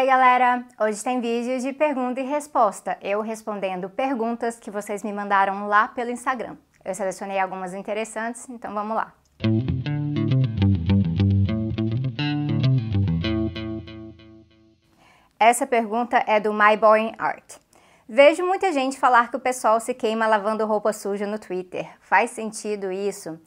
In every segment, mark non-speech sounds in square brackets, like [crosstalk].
Ei galera, hoje tem vídeo de pergunta e resposta, eu respondendo perguntas que vocês me mandaram lá pelo Instagram. Eu selecionei algumas interessantes, então vamos lá. Essa pergunta é do My Boring Art. Vejo muita gente falar que o pessoal se queima lavando roupa suja no Twitter. Faz sentido isso?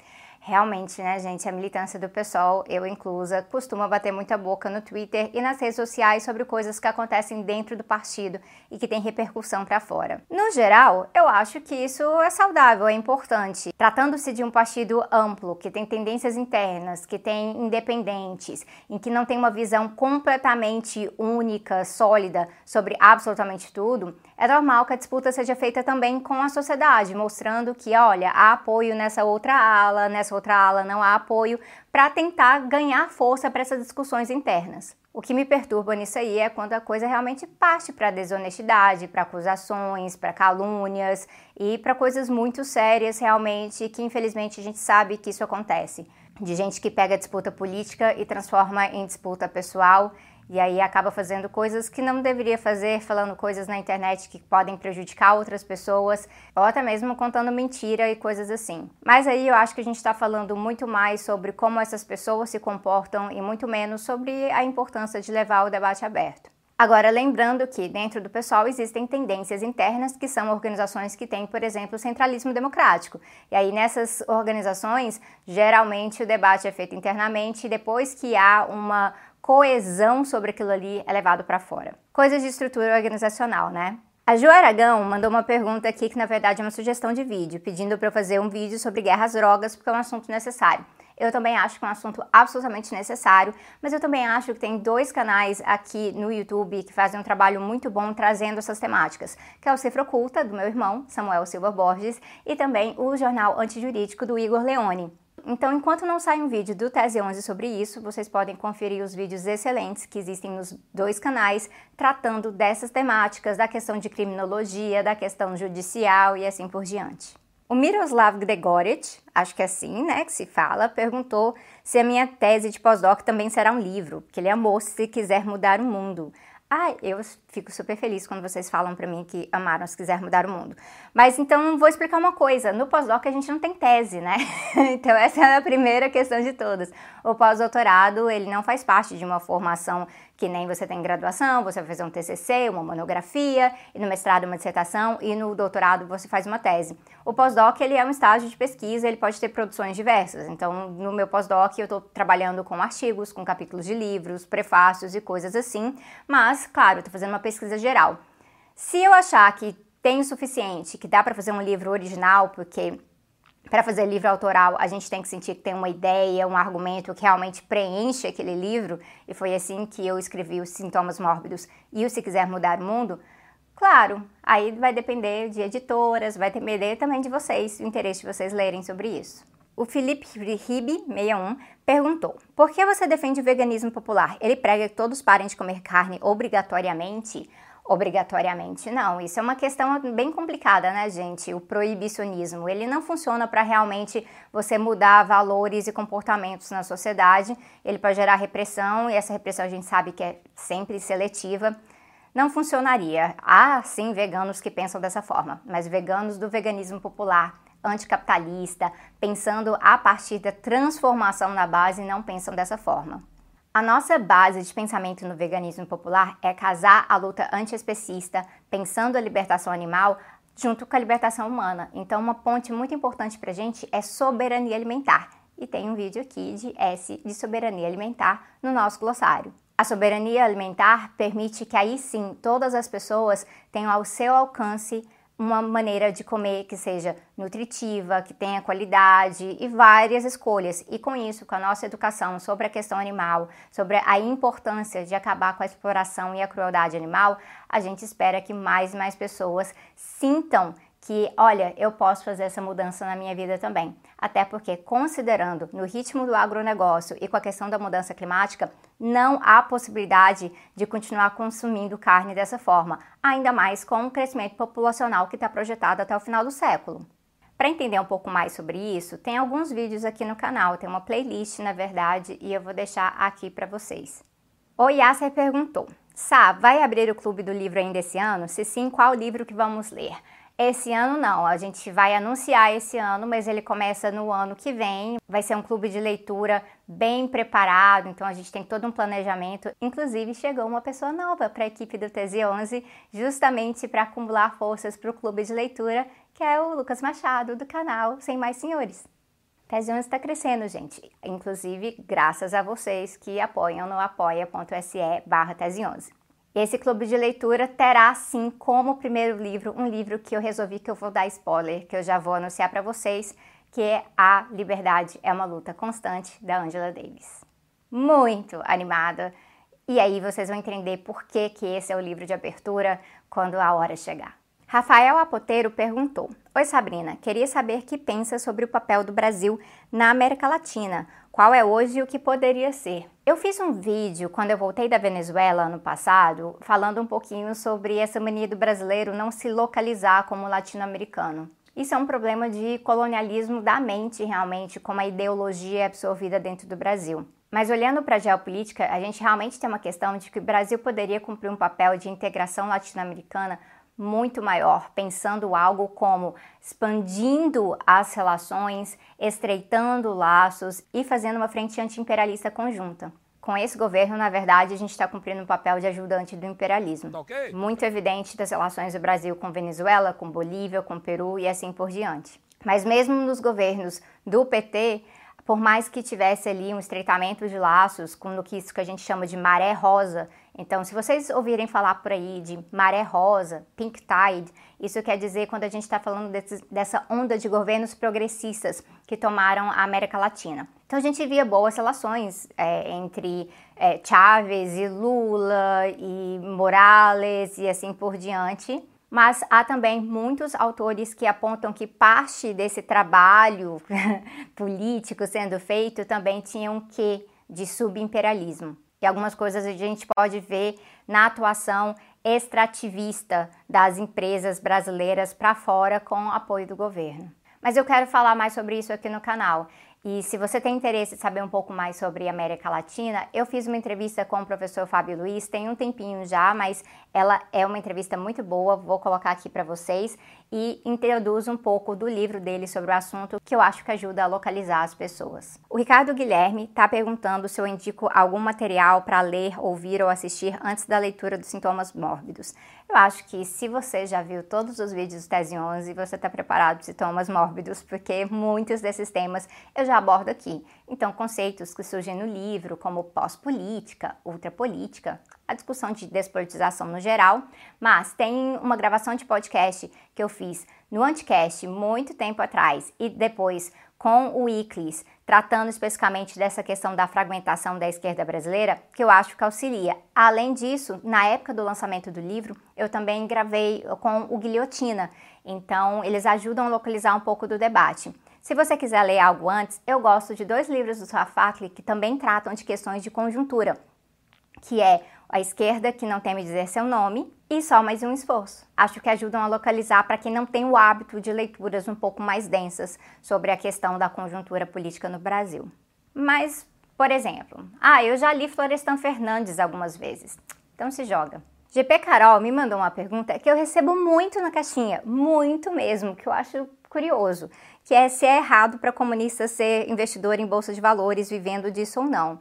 Realmente, né, gente, a militância do pessoal, eu inclusa, costuma bater muita boca no Twitter e nas redes sociais sobre coisas que acontecem dentro do partido e que tem repercussão para fora. No geral, eu acho que isso é saudável, é importante. Tratando-se de um partido amplo, que tem tendências internas, que tem independentes, em que não tem uma visão completamente única, sólida sobre absolutamente tudo, é normal que a disputa seja feita também com a sociedade, mostrando que, olha, há apoio nessa outra ala, nessa outra ala não há apoio, para tentar ganhar força para essas discussões internas. O que me perturba nisso aí é quando a coisa realmente parte para desonestidade, para acusações, para calúnias e para coisas muito sérias realmente que infelizmente a gente sabe que isso acontece. De gente que pega disputa política e transforma em disputa pessoal e aí acaba fazendo coisas que não deveria fazer, falando coisas na internet que podem prejudicar outras pessoas, ou até mesmo contando mentira e coisas assim. Mas aí eu acho que a gente está falando muito mais sobre como essas pessoas se comportam e muito menos sobre a importância de levar o debate aberto. Agora, lembrando que dentro do pessoal existem tendências internas, que são organizações que têm, por exemplo, centralismo democrático. E aí, nessas organizações, geralmente o debate é feito internamente e depois que há uma coesão sobre aquilo ali é levado para fora. Coisas de estrutura organizacional, né? A Ju Aragão mandou uma pergunta aqui que na verdade é uma sugestão de vídeo, pedindo para eu fazer um vídeo sobre guerras às drogas porque é um assunto necessário. Eu também acho que é um assunto absolutamente necessário, mas eu também acho que tem dois canais aqui no YouTube que fazem um trabalho muito bom trazendo essas temáticas, que é o Cifra Oculta, do meu irmão, Samuel Silva Borges, e também o Jornal Antijurídico do Igor Leone. Então, enquanto não sai um vídeo do Tese 11 sobre isso, vocês podem conferir os vídeos excelentes que existem nos dois canais tratando dessas temáticas, da questão de criminologia, da questão judicial e assim por diante. O Miroslav Gregorich, acho que é assim, né, que se fala, perguntou se a minha tese de pós-doc também será um livro, que ele amou se quiser mudar o mundo. Ah, eu fico super feliz quando vocês falam para mim que amaram se quiser mudar o mundo. Mas então vou explicar uma coisa. No pós-doc a gente não tem tese, né? [laughs] então essa é a primeira questão de todas. O pós-doutorado, ele não faz parte de uma formação que nem você tem graduação, você vai fazer um TCC, uma monografia, e no mestrado uma dissertação, e no doutorado você faz uma tese. O pós-doc, ele é um estágio de pesquisa, ele pode ter produções diversas. Então, no meu pós-doc, eu estou trabalhando com artigos, com capítulos de livros, prefácios e coisas assim, mas, claro, estou fazendo uma pesquisa geral. Se eu achar que tem o suficiente, que dá para fazer um livro original, porque para fazer livro autoral, a gente tem que sentir que tem uma ideia, um argumento que realmente preenche aquele livro, e foi assim que eu escrevi os Sintomas Mórbidos e o Se Quiser Mudar o Mundo. Claro, aí vai depender de editoras, vai depender também de vocês, o interesse de vocês lerem sobre isso. O Felipe Ribe, 61, perguntou: Por que você defende o veganismo popular? Ele prega que todos parem de comer carne obrigatoriamente? obrigatoriamente. Não, isso é uma questão bem complicada, né, gente? O proibicionismo, ele não funciona para realmente você mudar valores e comportamentos na sociedade. Ele pode gerar repressão e essa repressão a gente sabe que é sempre seletiva. Não funcionaria. Há sim veganos que pensam dessa forma, mas veganos do veganismo popular, anticapitalista, pensando a partir da transformação na base, não pensam dessa forma. A nossa base de pensamento no veganismo popular é casar a luta antiespecista, pensando a libertação animal, junto com a libertação humana. Então, uma ponte muito importante para a gente é soberania alimentar. E tem um vídeo aqui de S de soberania alimentar no nosso glossário. A soberania alimentar permite que aí sim todas as pessoas tenham ao seu alcance uma maneira de comer que seja nutritiva, que tenha qualidade e várias escolhas. E com isso, com a nossa educação sobre a questão animal, sobre a importância de acabar com a exploração e a crueldade animal, a gente espera que mais e mais pessoas sintam que, olha, eu posso fazer essa mudança na minha vida também. Até porque, considerando no ritmo do agronegócio e com a questão da mudança climática, não há possibilidade de continuar consumindo carne dessa forma, ainda mais com o crescimento populacional que está projetado até o final do século. Para entender um pouco mais sobre isso, tem alguns vídeos aqui no canal, tem uma playlist, na verdade, e eu vou deixar aqui para vocês. O Yasser perguntou: Sá, vai abrir o clube do livro ainda esse ano? Se sim, qual livro que vamos ler? Esse ano não, a gente vai anunciar esse ano, mas ele começa no ano que vem. Vai ser um clube de leitura bem preparado, então a gente tem todo um planejamento. Inclusive, chegou uma pessoa nova para a equipe do TZ11, justamente para acumular forças para o clube de leitura, que é o Lucas Machado, do canal Sem Mais Senhores. TZ11 está crescendo, gente, inclusive graças a vocês que apoiam no apoia.se barra TZ11. E esse clube de leitura terá, sim, como primeiro livro, um livro que eu resolvi que eu vou dar spoiler, que eu já vou anunciar para vocês, que é A Liberdade é uma Luta Constante, da Angela Davis. Muito animada! E aí vocês vão entender por que, que esse é o livro de abertura quando a hora chegar. Rafael Apoteiro perguntou: Oi Sabrina, queria saber que pensa sobre o papel do Brasil na América Latina. Qual é hoje e o que poderia ser? Eu fiz um vídeo quando eu voltei da Venezuela ano passado, falando um pouquinho sobre essa mania do brasileiro não se localizar como latino-americano. Isso é um problema de colonialismo da mente, realmente, como a ideologia é absorvida dentro do Brasil. Mas olhando para a geopolítica, a gente realmente tem uma questão de que o Brasil poderia cumprir um papel de integração latino-americana muito maior, pensando algo como expandindo as relações, estreitando laços e fazendo uma frente anti-imperialista conjunta. Com esse governo, na verdade, a gente está cumprindo um papel de ajudante do imperialismo. Tá okay. Muito evidente das relações do Brasil com Venezuela, com Bolívia, com Peru e assim por diante. Mas mesmo nos governos do PT, por mais que tivesse ali um estreitamento de laços, com o que isso que a gente chama de maré rosa, então, se vocês ouvirem falar por aí de maré rosa, pink tide, isso quer dizer quando a gente está falando desse, dessa onda de governos progressistas que tomaram a América Latina. Então, a gente via boas relações é, entre é, Chávez e Lula e Morales e assim por diante. Mas há também muitos autores que apontam que parte desse trabalho [laughs] político sendo feito também tinha um quê de subimperialismo. E algumas coisas a gente pode ver na atuação extrativista das empresas brasileiras para fora com apoio do governo. Mas eu quero falar mais sobre isso aqui no canal. E se você tem interesse em saber um pouco mais sobre América Latina, eu fiz uma entrevista com o professor Fábio Luiz, tem um tempinho já, mas ela é uma entrevista muito boa, vou colocar aqui para vocês e introduz um pouco do livro dele sobre o assunto, que eu acho que ajuda a localizar as pessoas. O Ricardo Guilherme está perguntando se eu indico algum material para ler, ouvir ou assistir antes da leitura dos sintomas mórbidos. Eu acho que se você já viu todos os vídeos do Tese 11, você está preparado para sintomas mórbidos, porque muitos desses temas eu já abordo aqui. Então, conceitos que surgem no livro, como pós-política, ultrapolítica, a discussão de despolitização no geral, mas tem uma gravação de podcast que eu fiz no Anticast muito tempo atrás e depois com o Iclis, tratando especificamente dessa questão da fragmentação da esquerda brasileira, que eu acho que auxilia. Além disso, na época do lançamento do livro, eu também gravei com o Guilhotina, então eles ajudam a localizar um pouco do debate. Se você quiser ler algo antes, eu gosto de dois livros do Safakli que também tratam de questões de conjuntura, que é A Esquerda que não teme dizer seu nome e Só Mais um Esforço. Acho que ajudam a localizar para quem não tem o hábito de leituras um pouco mais densas sobre a questão da conjuntura política no Brasil. Mas, por exemplo, ah, eu já li Florestan Fernandes algumas vezes, então se joga. GP Carol me mandou uma pergunta que eu recebo muito na caixinha, muito mesmo, que eu acho curioso, que é se é errado para comunista ser investidor em bolsa de valores vivendo disso ou não.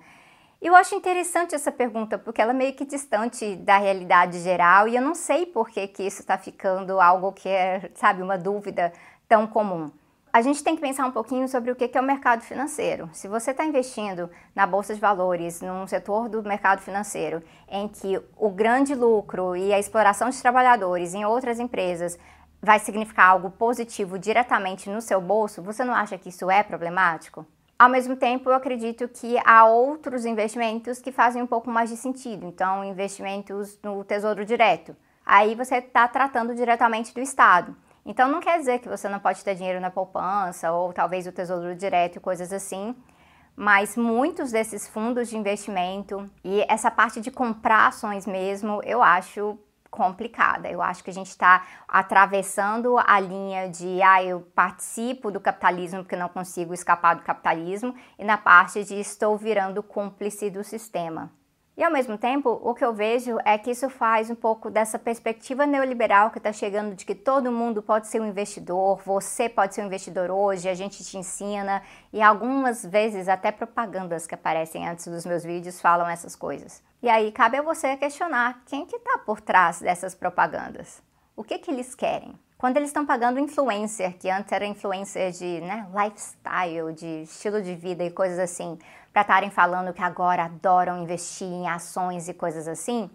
Eu acho interessante essa pergunta, porque ela é meio que distante da realidade geral e eu não sei por que, que isso está ficando algo que é, sabe, uma dúvida tão comum. A gente tem que pensar um pouquinho sobre o que é o mercado financeiro. Se você está investindo na bolsa de valores, num setor do mercado financeiro, em que o grande lucro e a exploração de trabalhadores em outras empresas vai significar algo positivo diretamente no seu bolso, você não acha que isso é problemático? Ao mesmo tempo, eu acredito que há outros investimentos que fazem um pouco mais de sentido. Então, investimentos no Tesouro Direto. Aí você está tratando diretamente do Estado. Então, não quer dizer que você não pode ter dinheiro na poupança ou talvez o Tesouro Direto e coisas assim. Mas muitos desses fundos de investimento e essa parte de comprar ações mesmo, eu acho complicada. Eu acho que a gente está atravessando a linha de ah, eu participo do capitalismo porque não consigo escapar do capitalismo, e na parte de estou virando cúmplice do sistema. E ao mesmo tempo, o que eu vejo é que isso faz um pouco dessa perspectiva neoliberal que está chegando de que todo mundo pode ser um investidor, você pode ser um investidor hoje, a gente te ensina, e algumas vezes até propagandas que aparecem antes dos meus vídeos falam essas coisas. E aí cabe a você questionar quem que está por trás dessas propagandas. O que que eles querem? Quando eles estão pagando influencer, que antes era influencer de né, lifestyle, de estilo de vida e coisas assim, para estarem falando que agora adoram investir em ações e coisas assim,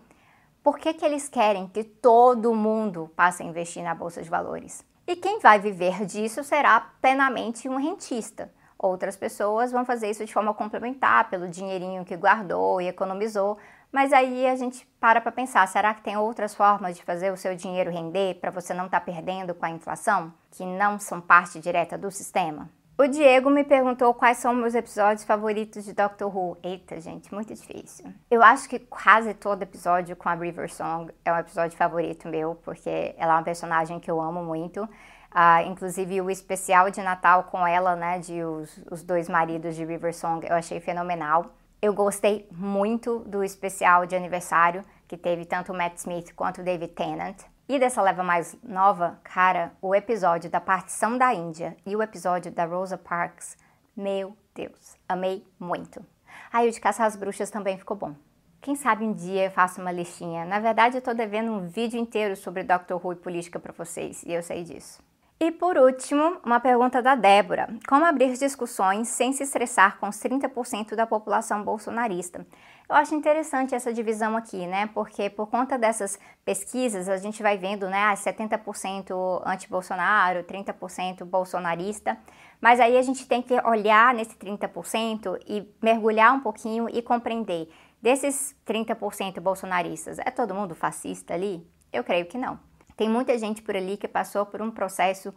por que, que eles querem que todo mundo passe a investir na Bolsa de Valores? E quem vai viver disso será plenamente um rentista. Outras pessoas vão fazer isso de forma complementar, pelo dinheirinho que guardou e economizou, mas aí a gente para para pensar, será que tem outras formas de fazer o seu dinheiro render para você não estar tá perdendo com a inflação, que não são parte direta do sistema? O Diego me perguntou quais são meus episódios favoritos de Doctor Who. Eita, gente, muito difícil. Eu acho que quase todo episódio com a River Song é um episódio favorito meu, porque ela é uma personagem que eu amo muito. Uh, inclusive o especial de Natal com ela, né, de os, os dois maridos de River Song, eu achei fenomenal. Eu gostei muito do especial de aniversário que teve tanto o Matt Smith quanto o David Tennant. E dessa leva mais nova, cara, o episódio da partição da Índia e o episódio da Rosa Parks, meu Deus, amei muito. Aí o de Caçar as Bruxas também ficou bom. Quem sabe um dia eu faço uma listinha. Na verdade, eu tô devendo um vídeo inteiro sobre Dr. Who e política para vocês, e eu sei disso. E por último, uma pergunta da Débora: Como abrir discussões sem se estressar com os 30% da população bolsonarista? Eu acho interessante essa divisão aqui, né? Porque por conta dessas pesquisas, a gente vai vendo, né, 70% ah, anti-Bolsonaro, 30% bolsonarista, mas aí a gente tem que olhar nesse 30% e mergulhar um pouquinho e compreender. Desses 30% bolsonaristas, é todo mundo fascista ali? Eu creio que não. Tem muita gente por ali que passou por um processo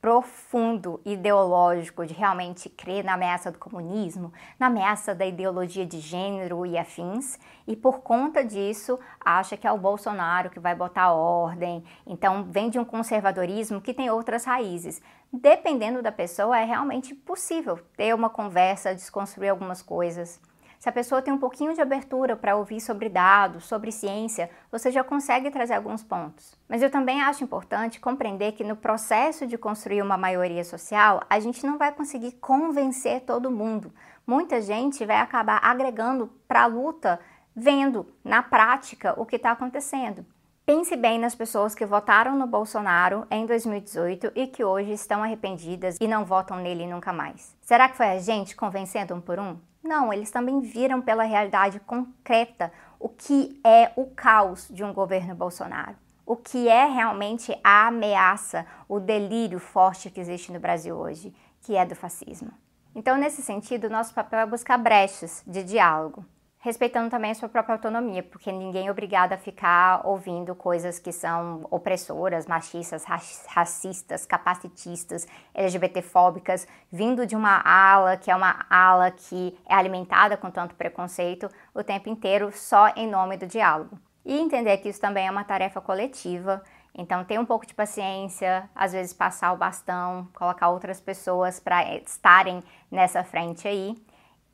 profundo ideológico de realmente crer na ameaça do comunismo, na ameaça da ideologia de gênero e afins, e por conta disso acha que é o Bolsonaro que vai botar ordem. Então vem de um conservadorismo que tem outras raízes. Dependendo da pessoa, é realmente possível ter uma conversa, desconstruir algumas coisas. Se a pessoa tem um pouquinho de abertura para ouvir sobre dados, sobre ciência, você já consegue trazer alguns pontos. Mas eu também acho importante compreender que no processo de construir uma maioria social, a gente não vai conseguir convencer todo mundo. Muita gente vai acabar agregando para a luta, vendo na prática o que está acontecendo. Pense bem nas pessoas que votaram no Bolsonaro em 2018 e que hoje estão arrependidas e não votam nele nunca mais. Será que foi a gente convencendo um por um? Não, eles também viram pela realidade concreta o que é o caos de um governo Bolsonaro, o que é realmente a ameaça, o delírio forte que existe no Brasil hoje, que é do fascismo. Então, nesse sentido, nosso papel é buscar brechas de diálogo, respeitando também a sua própria autonomia, porque ninguém é obrigado a ficar ouvindo coisas que são opressoras, machistas, racistas, capacitistas, LGBTfóbicas, vindo de uma ala que é uma ala que é alimentada com tanto preconceito o tempo inteiro só em nome do diálogo. E entender que isso também é uma tarefa coletiva, então ter um pouco de paciência, às vezes passar o bastão, colocar outras pessoas para estarem nessa frente aí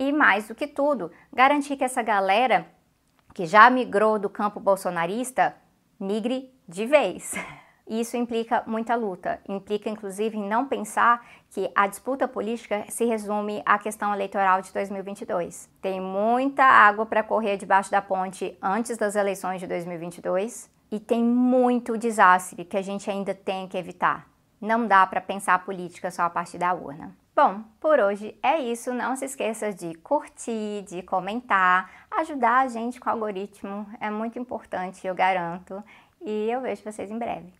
e mais do que tudo, garantir que essa galera que já migrou do campo bolsonarista migre de vez. [laughs] Isso implica muita luta, implica inclusive em não pensar que a disputa política se resume à questão eleitoral de 2022. Tem muita água para correr debaixo da ponte antes das eleições de 2022 e tem muito desastre que a gente ainda tem que evitar. Não dá para pensar a política só a partir da urna. Bom, por hoje é isso. Não se esqueça de curtir, de comentar, ajudar a gente com o algoritmo. É muito importante, eu garanto. E eu vejo vocês em breve.